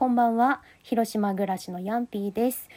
こんばんは。広島暮らしのヤンピーです。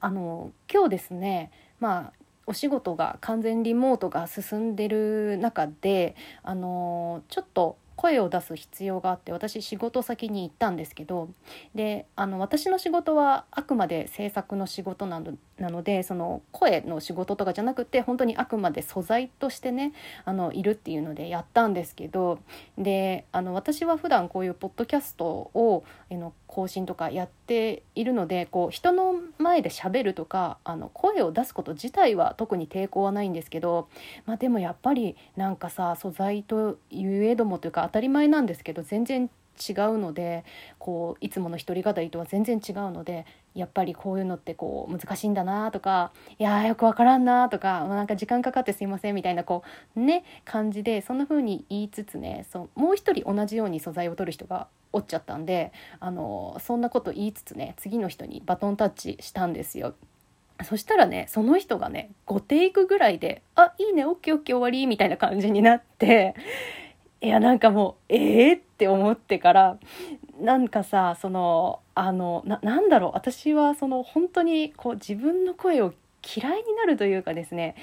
あの今日ですねまあお仕事が完全リモートが進んでる中であのちょっと声を出す必要があって私仕事先に行ったんですけどであの私の仕事はあくまで制作の仕事なのなのでその声の仕事とかじゃなくて本当にあくまで素材としてねあのいるっていうのでやったんですけどであの私は普段こういうポッドキャストをえの更新とかやっているのでこう人の前でしゃべるとかあの声を出すこと自体は特に抵抗はないんですけど、まあ、でもやっぱりなんかさ素材といえどもというか当たり前なんですけど全然違うのでこういつもの一人語りとは全然違うのでやっぱりこういうのってこう難しいんだなとかいやよくわからんなとか、まあ、なんか時間かかってすいませんみたいなこうね感じでそんな風に言いつつねそもう一人同じように素材を取る人がおっちゃったんであのそんなこと言いつつね次の人にバトンタッチしたんですよ。そしたらねその人がね5テイクぐらいで「あいいねオッケーオッケー終わり」みたいな感じになっていやなんかもうええ？ー、って思ってからなんかさそのあのなんだろう。私はその本当にこう自分の声を嫌いになるというかですね、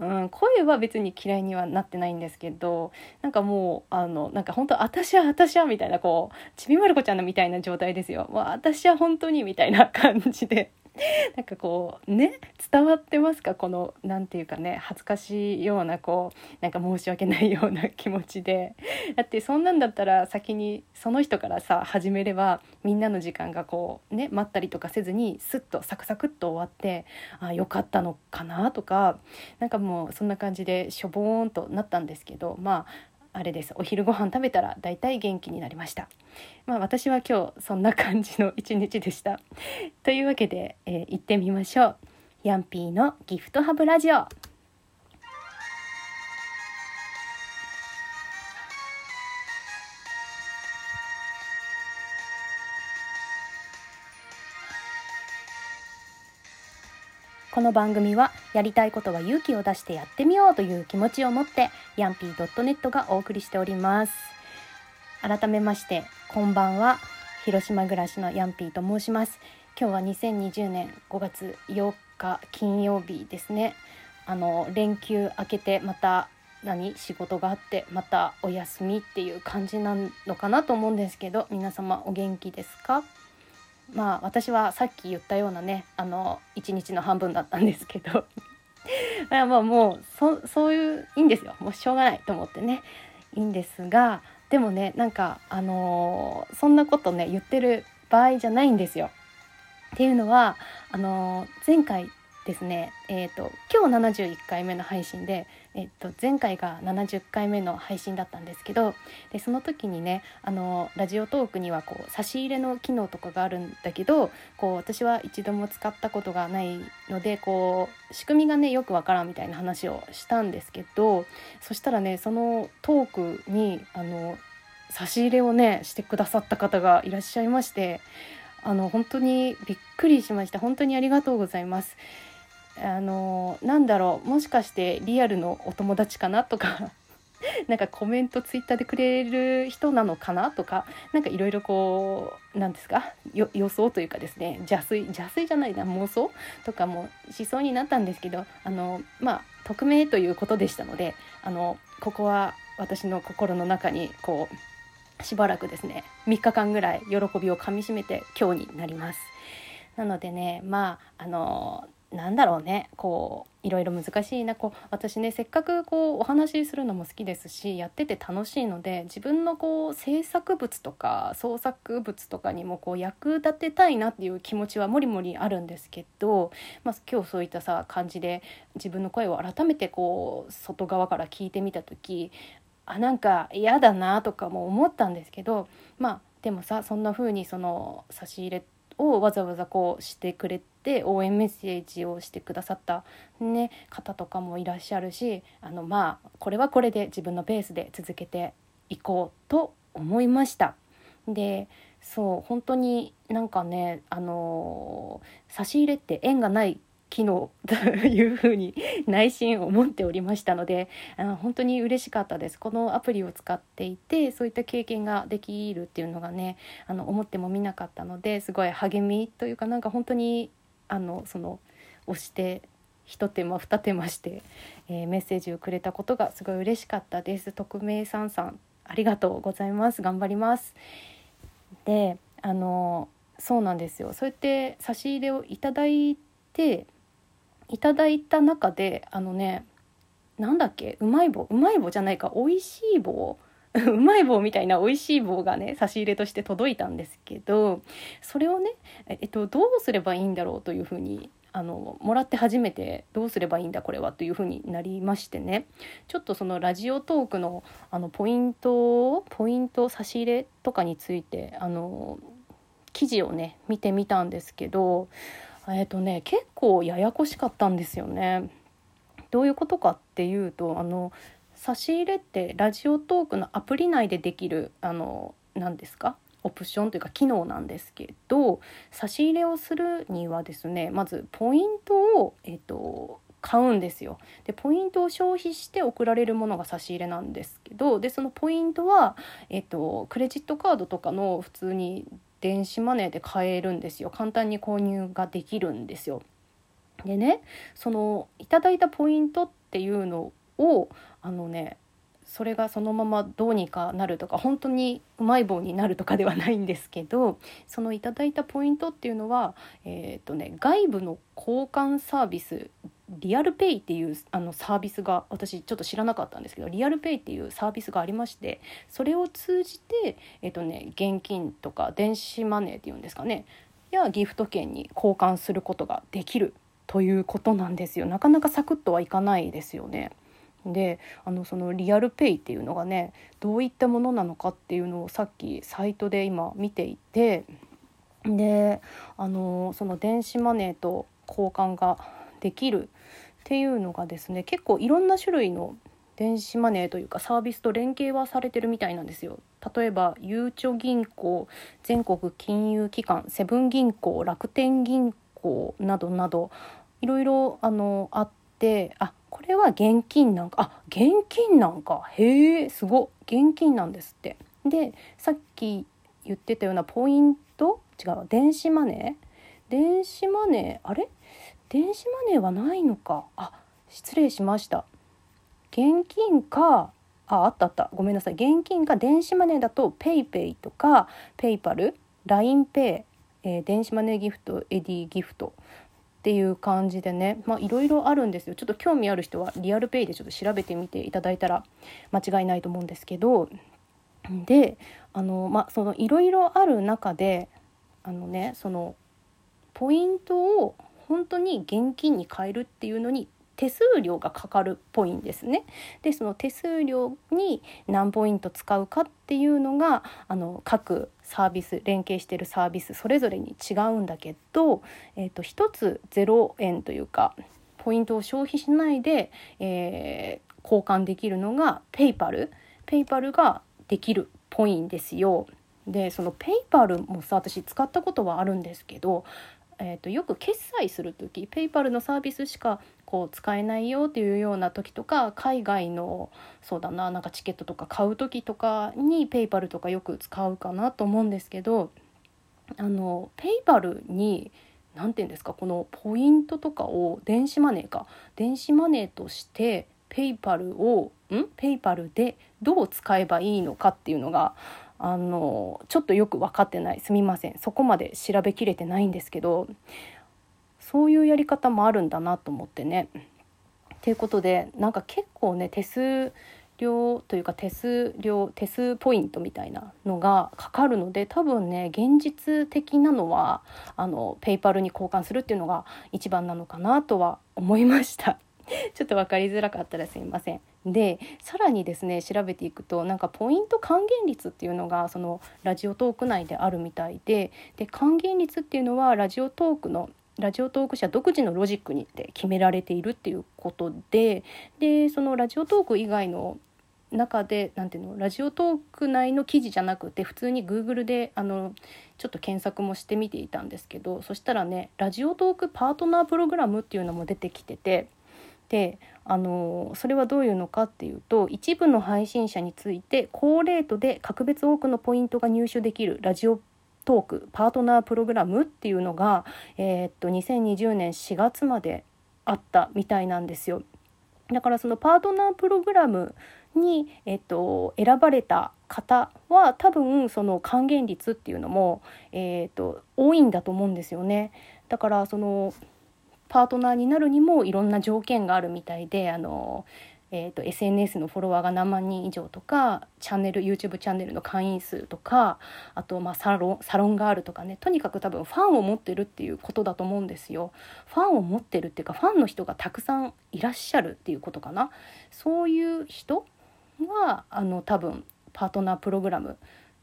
うん、声は別に嫌いにはなってないんですけどなんかもうあのなんか本当私は私はみたいなこうちびまる子ちゃんのみたいな状態ですよ。私は本当にみたいな感じで。なんかこうね伝わってますか？この何て言うかね恥ずかしいようなこうなんか申し訳ないような気持ちで。だってそんなんだったら先にその人からさ始めればみんなの時間がこうね待ったりとかせずにスッとサクサクっと終わってあよかったのかな？とかなんかもうそんな感じでしょぼーんとなったんですけどまああれです。お昼ご飯食べたら大体元気になりました。まあ私は今日そんな感じの 一日でした。というわけで、えー、行ってみましょう。ヤンピーのギフトハブラジオ。この番組はやりたいことは勇気を出してやってみようという気持ちを持ってヤンピー .net がお送りしております。改めましてこんばんは広島暮らしのヤンピーと申します。今日は2020年5月8日金曜日ですね。あの連休明けてまた何仕事があってまたお休みっていう感じなのかなと思うんですけど皆様お元気ですか？まあ私はさっき言ったようなねあの一日の半分だったんですけど。まあもうそそういういいんですよ。もうしょうがないと思ってね。いいんですがでもねなんかあのー、そんなことね言ってる場合じゃないんですよ。っていうのはあのー、前回ですね、えーと、今日71回目の配信で、えーと、前回が70回目の配信だったんですけどでその時にねあのラジオトークにはこう差し入れの機能とかがあるんだけどこう私は一度も使ったことがないのでこう仕組みがねよくわからんみたいな話をしたんですけどそしたらねそのトークにあの差し入れをねしてくださった方がいらっしゃいましてあの本当にびっくりしました本当にありがとうございます。あのなんだろうもしかしてリアルのお友達かなとか なんかコメントツイッターでくれる人なのかなとか何かいろいろこう何ですか予想というかですね邪推邪推じゃないな妄想とかもしそうになったんですけどあのまあ匿名ということでしたのであのここは私の心の中にこうしばらくですね3日間ぐらい喜びをかみしめて今日になります。なのでねまああのなんだろうね。こういろいろ難しいな。こう私ねせっかくこうお話しするのも好きですしやってて楽しいので自分のこう制作物とか創作物とかにもこう役立てたいなっていう気持ちはもりもりあるんですけど、まあ、今日そういったさ感じで自分の声を改めてこう外側から聞いてみた時あなんか嫌だなとかも思ったんですけどまあでもさそんな風にその差し入れをわざわざこうしてくれて応援メッセージをしてくださった、ね、方とかもいらっしゃるしあのまあこれはこれで自分のペースで続けていこうと思いました。でそう本当になんかねあの差し入れって縁がない機能というふうに内心思っておりましたのであの本当に嬉しかったです。このアプリを使っていてそういった経験ができるっていうのがねあの思ってもみなかったのですごい励みというかなんか本当にあのその押して一手間二手間して、えー、メッセージをくれたことがすごい嬉しかったです。匿名さんさんありがとうございます。頑張ります。であのそうなんですよ。そうやって差し入れをいただいていただいた中であのねなんだっけうまい棒うまい棒じゃないか美味しい棒 うまい棒みたいな美味しい棒がね差し入れとして届いたんですけどそれをね、えっと、どうすればいいんだろうというふうにあのもらって初めてどうすればいいんだこれはというふうになりましてね。ちょっとそのラジオトークのあのポイントポイント差し入れとかについてあの記事をね見てみたんですけどえっ、とね結構ややこしかったんですよね。どういうことかっていうとあの差し入れってラジオトークのアプリ内でできるあの何ですか？オプションというか機能なんですけど差し入れをするにはですねまずポイントを、えっと、買うんですよでポイントを消費して送られるものが差し入れなんですけどでそのポイントは、えっと、クレジットカードとかの普通に電子マネーで買えるんですよ簡単に購入ができるんですよ。でねそのいただいたポイントっていうのをあのねそれがそのままどうにかなるとか本当にうまい棒になるとかではないんですけどそのいただいたポイントっていうのは、えーとね、外部の交換サービスリアルペイっていうあのサービスが私ちょっと知らなかったんですけどリアルペイっていうサービスがありましてそれを通じて、えーとね、現金とか電子マネーっていうんですかねやギフト券に交換することができるということなんですよなかなかサクッとはいかないですよね。であのそのリアルペイっていうのがねどういったものなのかっていうのをさっきサイトで今見ていてであのその電子マネーと交換ができるっていうのがですね結構いろんな種類の電子マネーというかサービスと連携はされてるみたいなんですよ。例えばゆうちょ銀行全国金融機関セブン銀行楽天銀行などなどいろいろあのあってあこれは現金なんかあ現金なんかへえすご現金なんですってでさっき言ってたようなポイント違う電子マネー電子マネー？あれ？電子マネーはないのか。あ失礼しました。現金かああったあった。ごめんなさい。現金か電子マネーだと PayPay とか PayPal、LINEPay、えー、電子マネーギフト、エディギフト。っていう感じでね。まあいろいろあるんですよ。ちょっと興味ある人はリアルペイでちょっと調べてみていただいたら間違いないと思うんですけど。であのまあそのいろいろある中であのねそのポイントを本当に現金に変えるっていうのに手数料がかかるっぽいんですね。でその手数料に何ポイント使うかっていうのがあの各サービス連携してるサービスそれぞれに違うんだけど、えーと、1つ0円というかポイントを消費しないで、えー、交換できるのが PayPal。PayPal ができるっぽいんですよ。でその PayPal もさ私使ったことはあるんですけどえーと、よく決済する時 PayPal のサービスしかこう使えないよっていうような時とか海外のそうだななんかチケットとか買う時とかに PayPal とかよく使うかなと思うんですけどあの PayPal に何て言うんですかこのポイントとかを電子マネーか電子マネーとして PayPal をん？PayPal でどう使えばいいのかっていうのがあのちょっとよく分かってないすみませんそこまで調べきれてないんですけどそういうやり方もあるんだなと思ってね。ということでなんか結構ね手数料というか手数料手数ポイントみたいなのがかかるので多分ね現実的なのはあのペイパルに交換するっていうのが一番なのかなとは思いました。ちょっと分かりづらかったらすいません。でさらにですね調べていくとなんかポイント還元率っていうのがそのラジオトーク内であるみたいでで還元率っていうのはラジオトークのラジオトーク社独自のロジックにって決められているっていうことででそのラジオトーク以外の中でなていうのラジオトーク内の記事じゃなくて普通に Google であのちょっと検索もしてみていたんですけどそしたらねラジオトークパートナープログラムっていうのも出てきててであのそれはどういうのかっていうと一部の配信者について高レートで格別多くのポイントが入手できるラジオトークパートナープログラムっていうのが、えー、っと2020年4月まであったみたいなんですよ。だからそのパートナープログラムに、えっと、選ばれた方は多分その還元率っていうのも、えっと、多いんだと思うんですよね。だからそのパートナーになるにもいろんな条件があるみたいであのえーと、SNS のフォロワーが何万人以上とかチャンネル YouTube チャンネルの会員数とかあとまあサロンサロンがあるとかねとにかく多分ファンを持ってるっていうことだと思うんですよ。ファンを持ってるっていうかファンの人がたくさんいらっしゃるっていうことかな。そういう人はあの多分パートナープログラム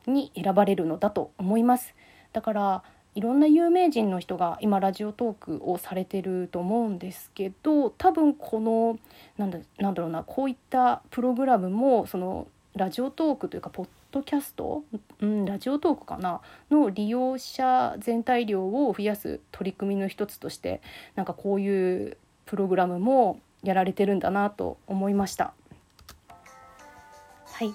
に選ばれるのだと思います。だからいろんな有名人の人が今ラジオトークをされてると思うんですけど多分このなんだなんだろうなこういったプログラムもそのラジオトークというかポッドキャスト、うん、ラジオトークかな？の利用者全体量を増やす取り組みの一つとしてなんかこういうプログラムもやられてるんだなと思いました。はい。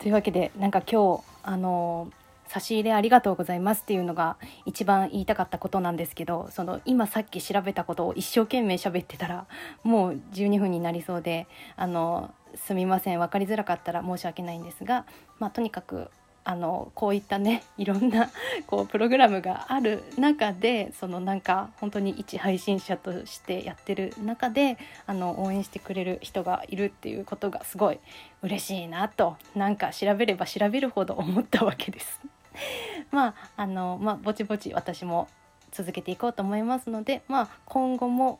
というわけでなんか今日あの差し入れありがとうございますっていうのが一番言いたかったことなんですけどその今さっき調べたことを一生懸命喋ってたらもう12分になりそうであのすみません分かりづらかったら申し訳ないんですが、まあ、とにかくあのこういったね いろんなこうプログラムがある中でそのなんか本当に一配信者としてやってる中であの応援してくれる人がいるっていうことがすごい嬉しいなとなんか調べれば調べるほど思ったわけです。まああのまあぼちぼち私も続けていこうと思いますので、まあ、今後も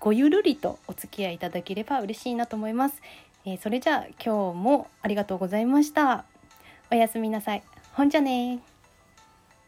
ごゆるりとお付き合いいただければ嬉しいなと思います。えー、それじゃあ今日もありがとうございました。おやすみなさい。ほんじゃね